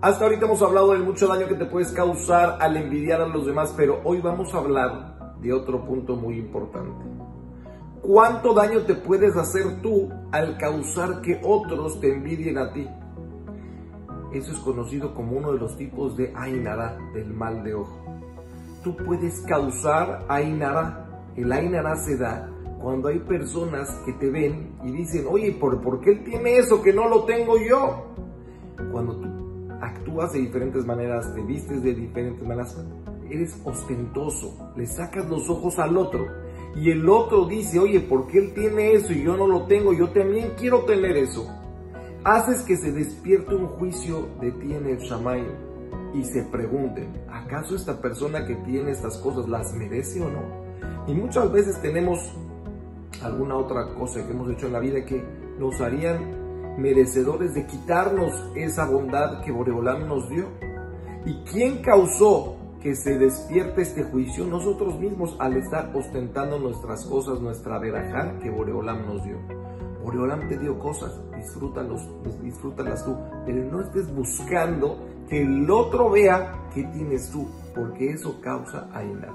Hasta ahorita hemos hablado del mucho daño que te puedes causar al envidiar a los demás, pero hoy vamos a hablar de otro punto muy importante. ¿Cuánto daño te puedes hacer tú al causar que otros te envidien a ti? Eso es conocido como uno de los tipos de Ainara, del mal de ojo. Tú puedes causar Ainara. El Ainara se da cuando hay personas que te ven y dicen, oye, ¿por, ¿por qué él tiene eso que no lo tengo yo? Cuando tú actúas de diferentes maneras, te vistes de diferentes maneras, eres ostentoso, le sacas los ojos al otro y el otro dice, oye, ¿por qué él tiene eso y yo no lo tengo? Yo también quiero tener eso. Haces que se despierte un juicio de ti en el Shamay y se pregunten, ¿acaso esta persona que tiene estas cosas las merece o no? Y muchas veces tenemos alguna otra cosa que hemos hecho en la vida que nos harían merecedores de quitarnos esa bondad que Boreolam nos dio. ¿Y quién causó que se despierte este juicio? Nosotros mismos al estar ostentando nuestras cosas, nuestra verajá que Boreolam nos dio. Boreolam te dio cosas, disfrútalos, disfrútalas tú, pero no estés buscando que el otro vea qué tienes tú, porque eso causa Ainara.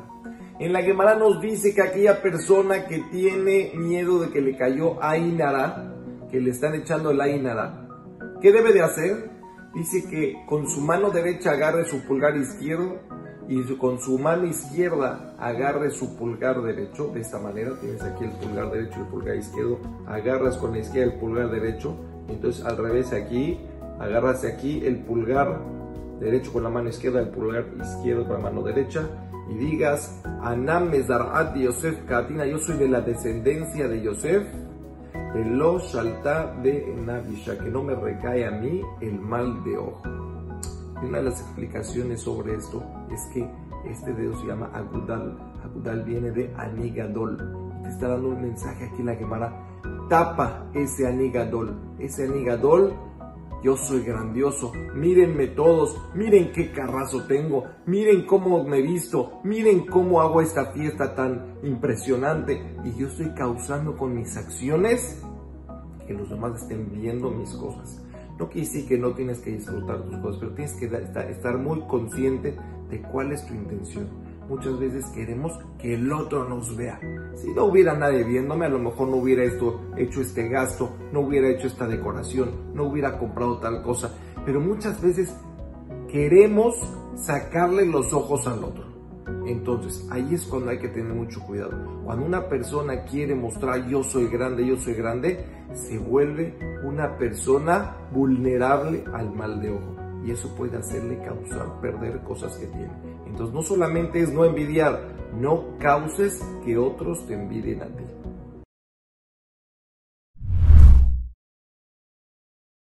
En la Gemara nos dice que aquella persona que tiene miedo de que le cayó Ainara, que le están echando el Ainara, ¿qué debe de hacer? Dice que con su mano derecha agarre su pulgar izquierdo y con su mano izquierda agarre su pulgar derecho. De esta manera tienes aquí el pulgar derecho y el pulgar izquierdo. Agarras con la izquierda el pulgar derecho. Entonces al revés aquí, agarras aquí el pulgar derecho con la mano izquierda, el pulgar izquierdo con la mano derecha. Y digas, Anam Yosef Katina, yo soy de la descendencia de Yosef lo shalta de Navisha, que no me recae a mí el mal de ojo. Una de las explicaciones sobre esto es que este dedo se llama Agudal. Agudal viene de Anigadol. Te está dando un mensaje aquí en la Gemara. Tapa ese Anigadol. Ese Anigadol, yo soy grandioso. Mírenme todos. Miren qué carrazo tengo. Miren cómo me visto. Miren cómo hago esta fiesta tan impresionante. Y yo estoy causando con mis acciones que los demás estén viendo mis cosas. No quiere decir que no tienes que disfrutar tus cosas, pero tienes que estar muy consciente de cuál es tu intención. Muchas veces queremos que el otro nos vea. Si no hubiera nadie viéndome, a lo mejor no hubiera hecho este gasto, no hubiera hecho esta decoración, no hubiera comprado tal cosa. Pero muchas veces queremos sacarle los ojos al otro. Entonces, ahí es cuando hay que tener mucho cuidado. Cuando una persona quiere mostrar yo soy grande, yo soy grande, se vuelve una persona vulnerable al mal de ojo. Y eso puede hacerle causar perder cosas que tiene. Entonces, no solamente es no envidiar, no causes que otros te envidien a ti.